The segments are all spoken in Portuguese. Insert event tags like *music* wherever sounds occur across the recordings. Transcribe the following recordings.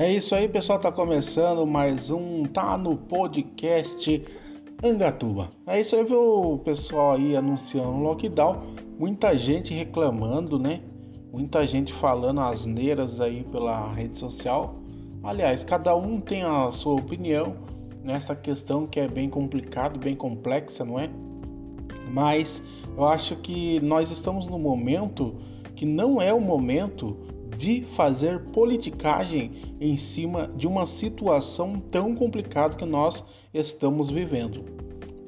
É isso aí, pessoal. Tá começando mais um Tá no Podcast Angatuba. É isso aí, viu, o pessoal aí anunciando o lockdown. Muita gente reclamando, né? Muita gente falando asneiras aí pela rede social. Aliás, cada um tem a sua opinião nessa questão que é bem complicada, bem complexa, não é? Mas eu acho que nós estamos no momento que não é o momento de fazer politicagem em cima de uma situação tão complicada que nós estamos vivendo.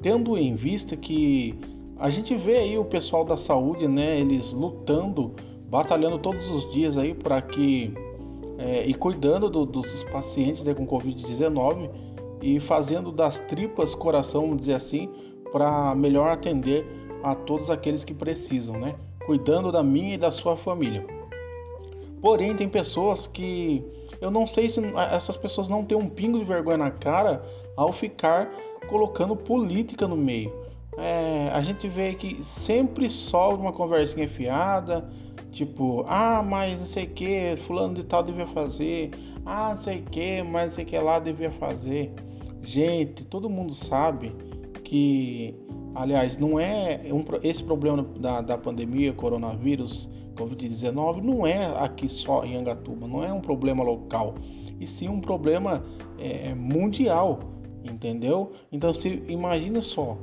Tendo em vista que a gente vê aí o pessoal da saúde, né, eles lutando, batalhando todos os dias aí para que é, e cuidando do, dos pacientes né, com Covid-19 e fazendo das tripas coração, vamos dizer assim, para melhor atender a todos aqueles que precisam, né? Cuidando da minha e da sua família. Porém, tem pessoas que eu não sei se essas pessoas não têm um pingo de vergonha na cara ao ficar colocando política no meio. É, a gente vê que sempre sobra uma conversinha fiada, tipo, ah, mas não sei o que, fulano de tal devia fazer, ah, não sei o que, mas não sei o que lá devia fazer. Gente, todo mundo sabe que, aliás, não é um, esse problema da, da pandemia, coronavírus, Covid-19 não é aqui só em Angatuba, não é um problema local, e sim um problema é, mundial, entendeu? Então, se imagina só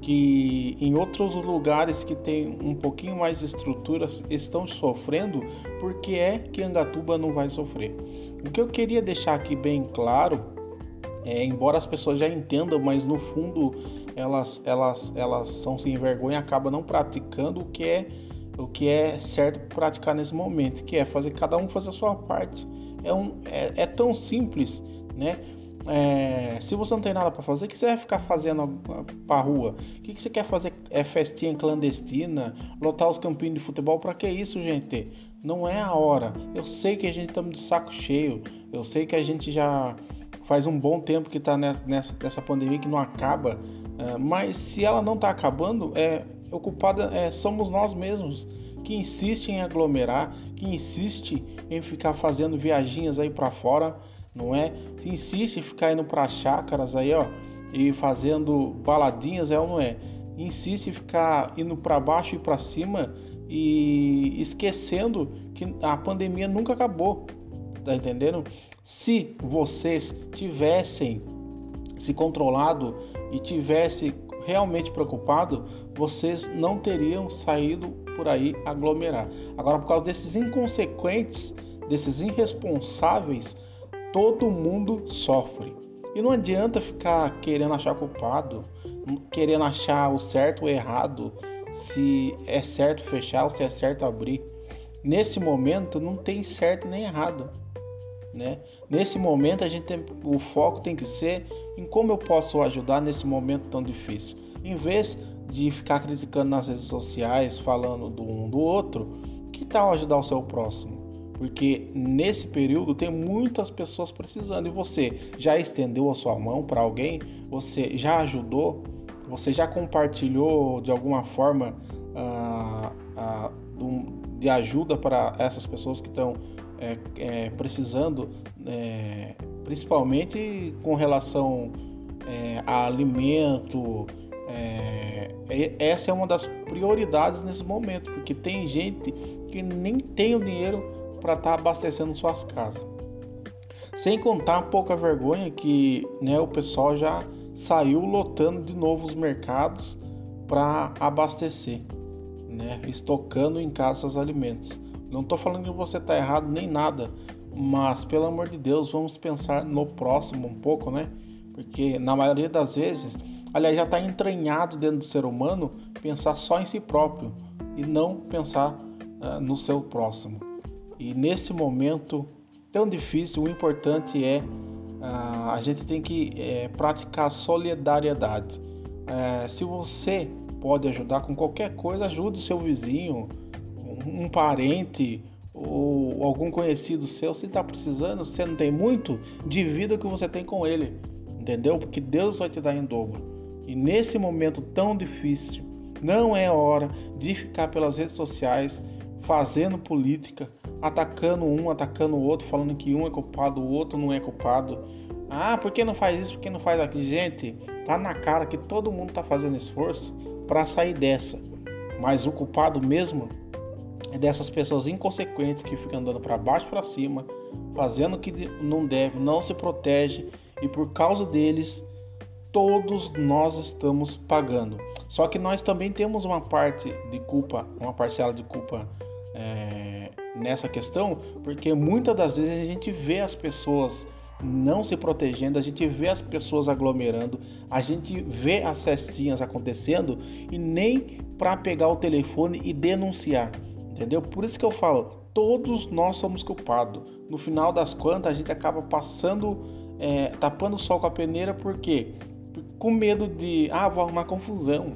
que em outros lugares que tem um pouquinho mais estruturas estão sofrendo, por que é que Angatuba não vai sofrer? O que eu queria deixar aqui bem claro é, embora as pessoas já entendam, mas no fundo elas, elas, elas são sem vergonha, acabam não praticando o que é o que é certo praticar nesse momento, que é fazer cada um fazer a sua parte. É, um, é, é tão simples, né? É, se você não tem nada para fazer, o que você vai ficar fazendo para rua? O que, você quer fazer? É festinha clandestina? Lotar os campinhos de futebol? Para que isso, gente? Não é a hora. Eu sei que a gente estamos de saco cheio. Eu sei que a gente já faz um bom tempo que está nessa, nessa pandemia que não acaba. É, mas se ela não está acabando, é, ocupada é, somos nós mesmos que insiste em aglomerar, que insiste em ficar fazendo viaginhas aí para fora, não é? Que insiste em ficar indo para chácaras aí, ó, e fazendo baladinhas, é ou não é? Insiste em ficar indo para baixo e para cima e esquecendo que a pandemia nunca acabou, tá entendendo? Se vocês tivessem se controlado e tivessem realmente preocupado, vocês não teriam saído por aí aglomerar. Agora, por causa desses inconsequentes, desses irresponsáveis, todo mundo sofre. E não adianta ficar querendo achar culpado, querendo achar o certo ou errado, se é certo fechar ou se é certo abrir. Nesse momento não tem certo nem errado. Né? Nesse momento a gente tem, o foco tem que ser em como eu posso ajudar nesse momento tão difícil. Em vez de ficar criticando nas redes sociais, falando do um do outro, que tal ajudar o seu próximo? Porque nesse período tem muitas pessoas precisando e você já estendeu a sua mão para alguém? Você já ajudou? Você já compartilhou de alguma forma ah, ah, de ajuda para essas pessoas que estão é, é, precisando, é, principalmente com relação é, a alimento. É, essa é uma das prioridades nesse momento, porque tem gente que nem tem o dinheiro para estar tá abastecendo suas casas. Sem contar a pouca vergonha que né, o pessoal já saiu lotando de novo os mercados para abastecer, né, estocando em casa os alimentos. Não estou falando que você está errado nem nada, mas pelo amor de Deus, vamos pensar no próximo um pouco, né? Porque na maioria das vezes, aliás, já está entranhado dentro do ser humano pensar só em si próprio e não pensar uh, no seu próximo. E nesse momento tão difícil, o importante é uh, a gente tem que é, praticar solidariedade. Uh, se você pode ajudar com qualquer coisa, ajude o seu vizinho, um parente ou algum conhecido seu, se está precisando, você não tem muito, divida o que você tem com ele, entendeu? Porque Deus vai te dar em dobro. E nesse momento tão difícil, não é hora de ficar pelas redes sociais fazendo política, atacando um, atacando o outro, falando que um é culpado, o outro não é culpado. Ah, por que não faz isso? Por que não faz aquilo? Gente, tá na cara que todo mundo tá fazendo esforço para sair dessa. Mas o culpado mesmo dessas pessoas inconsequentes que ficam andando para baixo para cima, fazendo o que não deve, não se protege e por causa deles todos nós estamos pagando. Só que nós também temos uma parte de culpa, uma parcela de culpa é, nessa questão, porque muitas das vezes a gente vê as pessoas não se protegendo, a gente vê as pessoas aglomerando, a gente vê as festinhas acontecendo e nem para pegar o telefone e denunciar, entendeu? Por isso que eu falo, todos nós somos culpados. No final das contas, a gente acaba passando, é, tapando o sol com a peneira, porque com medo de, ah, vou arrumar confusão.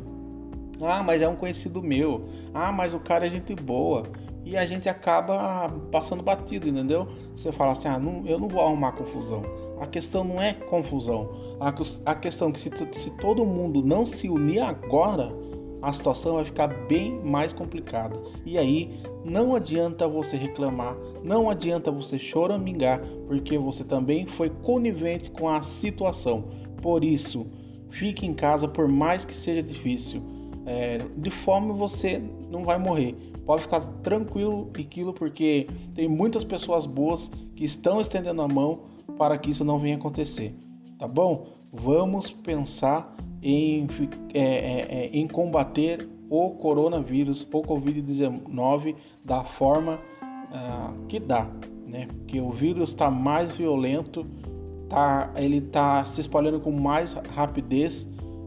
Ah, mas é um conhecido meu. Ah, mas o cara é gente boa. E a gente acaba passando batido, entendeu? Você fala assim, ah, não, eu não vou arrumar confusão. A questão não é confusão. A, a questão é que se, se todo mundo não se unir agora, a situação vai ficar bem mais complicada. E aí não adianta você reclamar, não adianta você choramingar, porque você também foi conivente com a situação. Por isso, fique em casa por mais que seja difícil. É, de fome você não vai morrer. Pode ficar tranquilo e aquilo porque tem muitas pessoas boas que estão estendendo a mão para que isso não venha acontecer. Tá bom? Vamos pensar em, é, é, é, em combater o coronavírus, o Covid-19 da forma uh, que dá, né? Porque o vírus está mais violento, tá, ele está se espalhando com mais rapidez,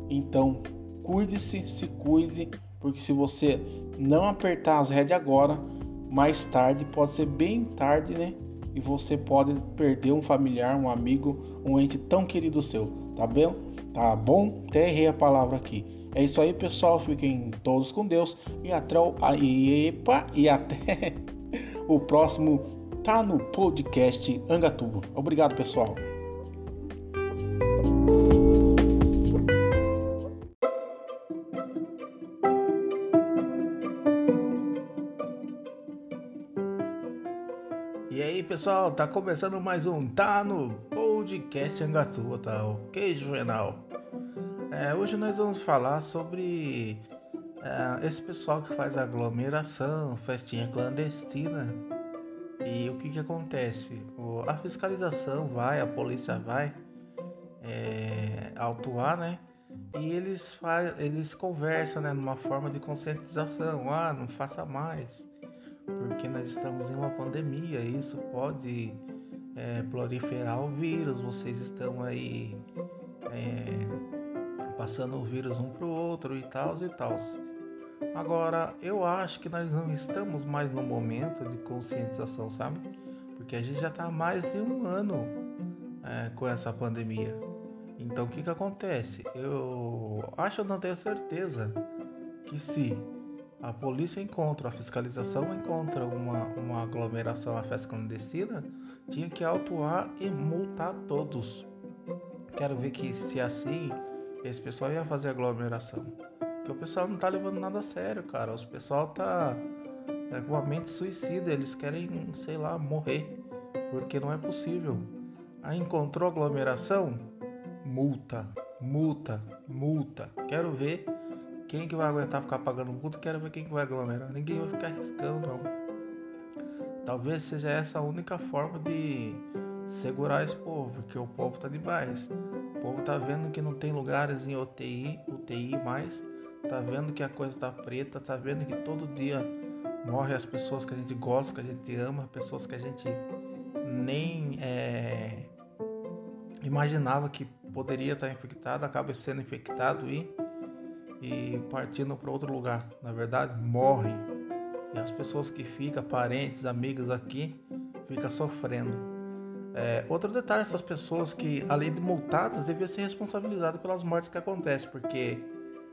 então cuide-se, se cuide, porque se você não apertar as rédeas agora, mais tarde pode ser bem tarde, né? E você pode perder um familiar, um amigo, um ente tão querido seu, tá bem? Tá bom? Até errei a palavra aqui. É isso aí, pessoal. Fiquem todos com Deus e até o, epa, e até *laughs* o próximo tá no podcast Angatubo. Obrigado, pessoal. E aí pessoal, tá começando mais um Tá no Podcast Angatuba, tá ok, Juvenal? É, hoje nós vamos falar sobre é, esse pessoal que faz aglomeração, festinha clandestina e o que que acontece? O, a fiscalização vai, a polícia vai é, autuar, né? E eles, faz, eles conversam né, numa forma de conscientização, ah, não faça mais porque nós estamos em uma pandemia, isso pode é, proliferar o vírus, vocês estão aí é, passando o vírus um para o outro e tal e tal. Agora, eu acho que nós não estamos mais no momento de conscientização, sabe? Porque a gente já está mais de um ano é, com essa pandemia. Então, o que que acontece? Eu acho, não tenho certeza, que se a polícia encontra, a fiscalização encontra uma, uma aglomeração, a festa clandestina, tinha que autuar e multar todos. Quero ver que se assim, esse pessoal ia fazer aglomeração. Porque o pessoal não tá levando nada a sério, cara. O pessoal tá é, com a mente suicida, eles querem, sei lá, morrer. Porque não é possível. Aí encontrou aglomeração? Multa, multa, multa. Quero ver quem que vai aguentar ficar pagando multa? Quero ver quem que vai aglomerar. Ninguém vai ficar arriscando, não. Talvez seja essa a única forma de segurar esse povo, porque o povo tá demais. O povo tá vendo que não tem lugares em UTI, UTI mais. Tá vendo que a coisa tá preta, tá vendo que todo dia morre as pessoas que a gente gosta, que a gente ama, pessoas que a gente nem é, imaginava que poderia estar infectado, acaba sendo infectado e e partindo para outro lugar. Na verdade, morrem. E as pessoas que ficam, parentes, amigos aqui, ficam sofrendo. É, outro detalhe, essas pessoas que, além de multadas, deviam ser responsabilizadas pelas mortes que acontecem, porque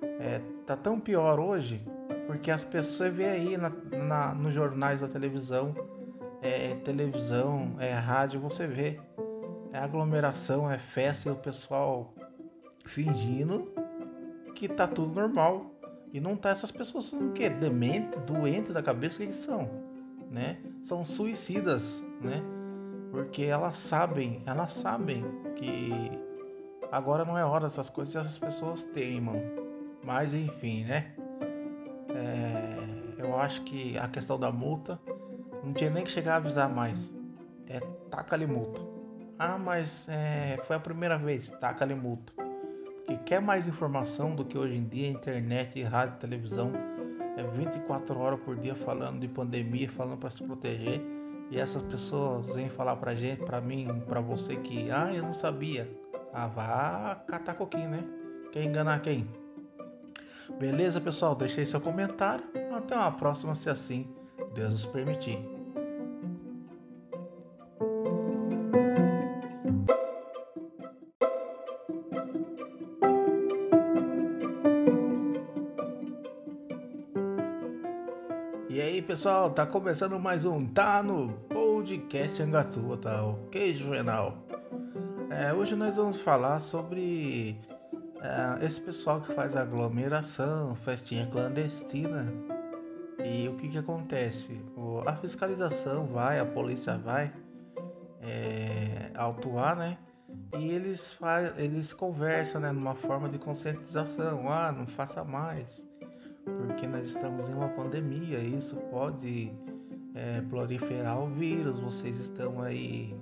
é, tá tão pior hoje, porque as pessoas vê aí na, na, nos jornais da televisão, é, televisão, é rádio, você vê é aglomeração, é festa e o pessoal fingindo que tá tudo normal. E não tá essas pessoas são o quê? Demente, doente da cabeça, que são? Né? São suicidas, né? Porque elas sabem, elas sabem que agora não é hora dessas coisas e essas pessoas teimam. Mas enfim, né? É, eu acho que a questão da multa não tinha nem que chegar a avisar mais. É taca-lhe multa. Ah, mas é, foi a primeira vez, taca-lhe multa. Porque quer mais informação do que hoje em dia, internet, rádio, televisão, é 24 horas por dia falando de pandemia, falando para se proteger. E essas pessoas vêm falar pra gente, pra mim, pra você que, ah, eu não sabia. Ah, vá catar coquinho, né? Quer enganar quem? Beleza, pessoal? Deixei seu comentário. Até uma próxima, se assim Deus nos permitir. Pessoal, tá começando mais um Tá no Podcast Angatua, tá ok, Juvenal? É, hoje nós vamos falar sobre é, esse pessoal que faz aglomeração, festinha clandestina. E o que que acontece? O, a fiscalização vai, a polícia vai é, autuar, né? E eles, faz, eles conversam, né? Numa forma de conscientização. Ah, não faça mais porque nós estamos em uma pandemia, isso pode é, proliferar o vírus, vocês estão aí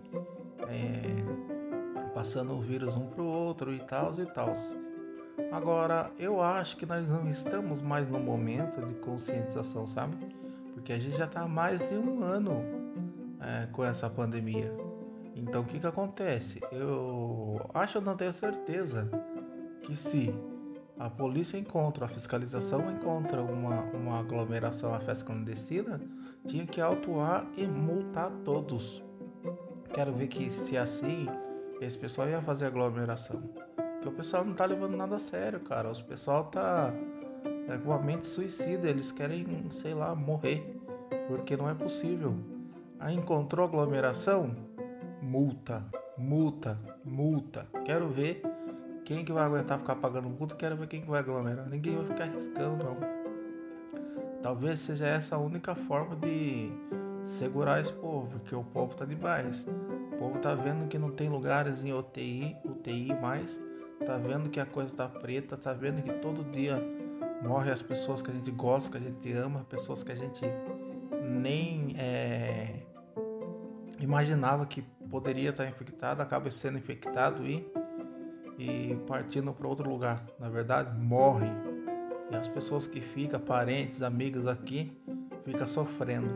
é, passando o vírus um para o outro e tal e tal. Agora, eu acho que nós não estamos mais no momento de conscientização, sabe? Porque a gente já está mais de um ano é, com essa pandemia. Então, o que que acontece? Eu acho, eu não tenho certeza que se a polícia encontra, a fiscalização encontra uma, uma aglomeração, a festa clandestina, tinha que autuar e multar todos. Quero ver que se assim, esse pessoal ia fazer aglomeração. Porque o pessoal não tá levando nada a sério, cara. O pessoal tá é, com a mente suicida, eles querem, sei lá, morrer. Porque não é possível. Aí encontrou aglomeração? Multa, multa, multa. Quero ver quem que vai aguentar ficar pagando multa? Quero ver quem que vai aglomerar. Ninguém vai ficar arriscando, não. Talvez seja essa a única forma de segurar esse povo, porque o povo tá demais. O povo tá vendo que não tem lugares em UTI, UTI mais. Tá vendo que a coisa tá preta, tá vendo que todo dia morre as pessoas que a gente gosta, que a gente ama, pessoas que a gente nem é, imaginava que poderia estar infectado, acaba sendo infectado e e partindo para outro lugar. Na verdade, morrem. E as pessoas que ficam, parentes, amigos aqui, ficam sofrendo.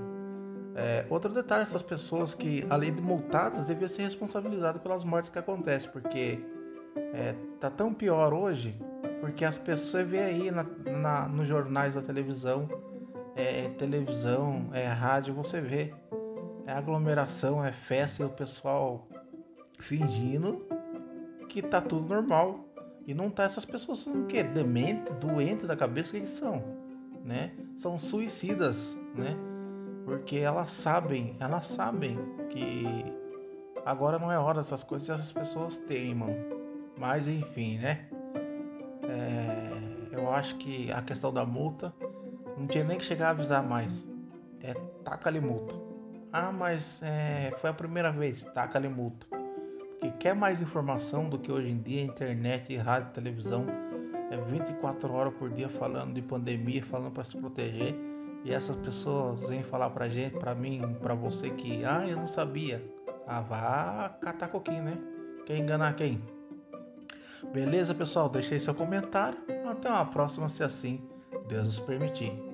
É, outro detalhe, essas pessoas que, além de multadas, deviam ser responsabilizadas pelas mortes que acontecem, porque é, tá tão pior hoje, porque as pessoas vê aí na, na, nos jornais da televisão, é, televisão, é rádio, você vê é aglomeração, é festa e o pessoal fingindo que tá tudo normal. E não tá essas pessoas são o? Demente, doente da cabeça, que, são? Né? São suicidas, né? Porque elas sabem, elas sabem que agora não é hora dessas coisas e essas pessoas teimam. Mas enfim, né? É, eu acho que a questão da multa não tinha nem que chegar a avisar mais. É taca-lhe multa. Ah, mas é, foi a primeira vez, taca-lhe multa quer mais informação do que hoje em dia, internet, rádio, televisão, é 24 horas por dia falando de pandemia, falando para se proteger. E essas pessoas vêm falar pra gente, pra mim, pra você que, ah, eu não sabia. Ah, vá catar coquinho, né? Quer enganar quem? Beleza, pessoal? Deixei seu comentário. Até uma próxima, se assim Deus nos permitir.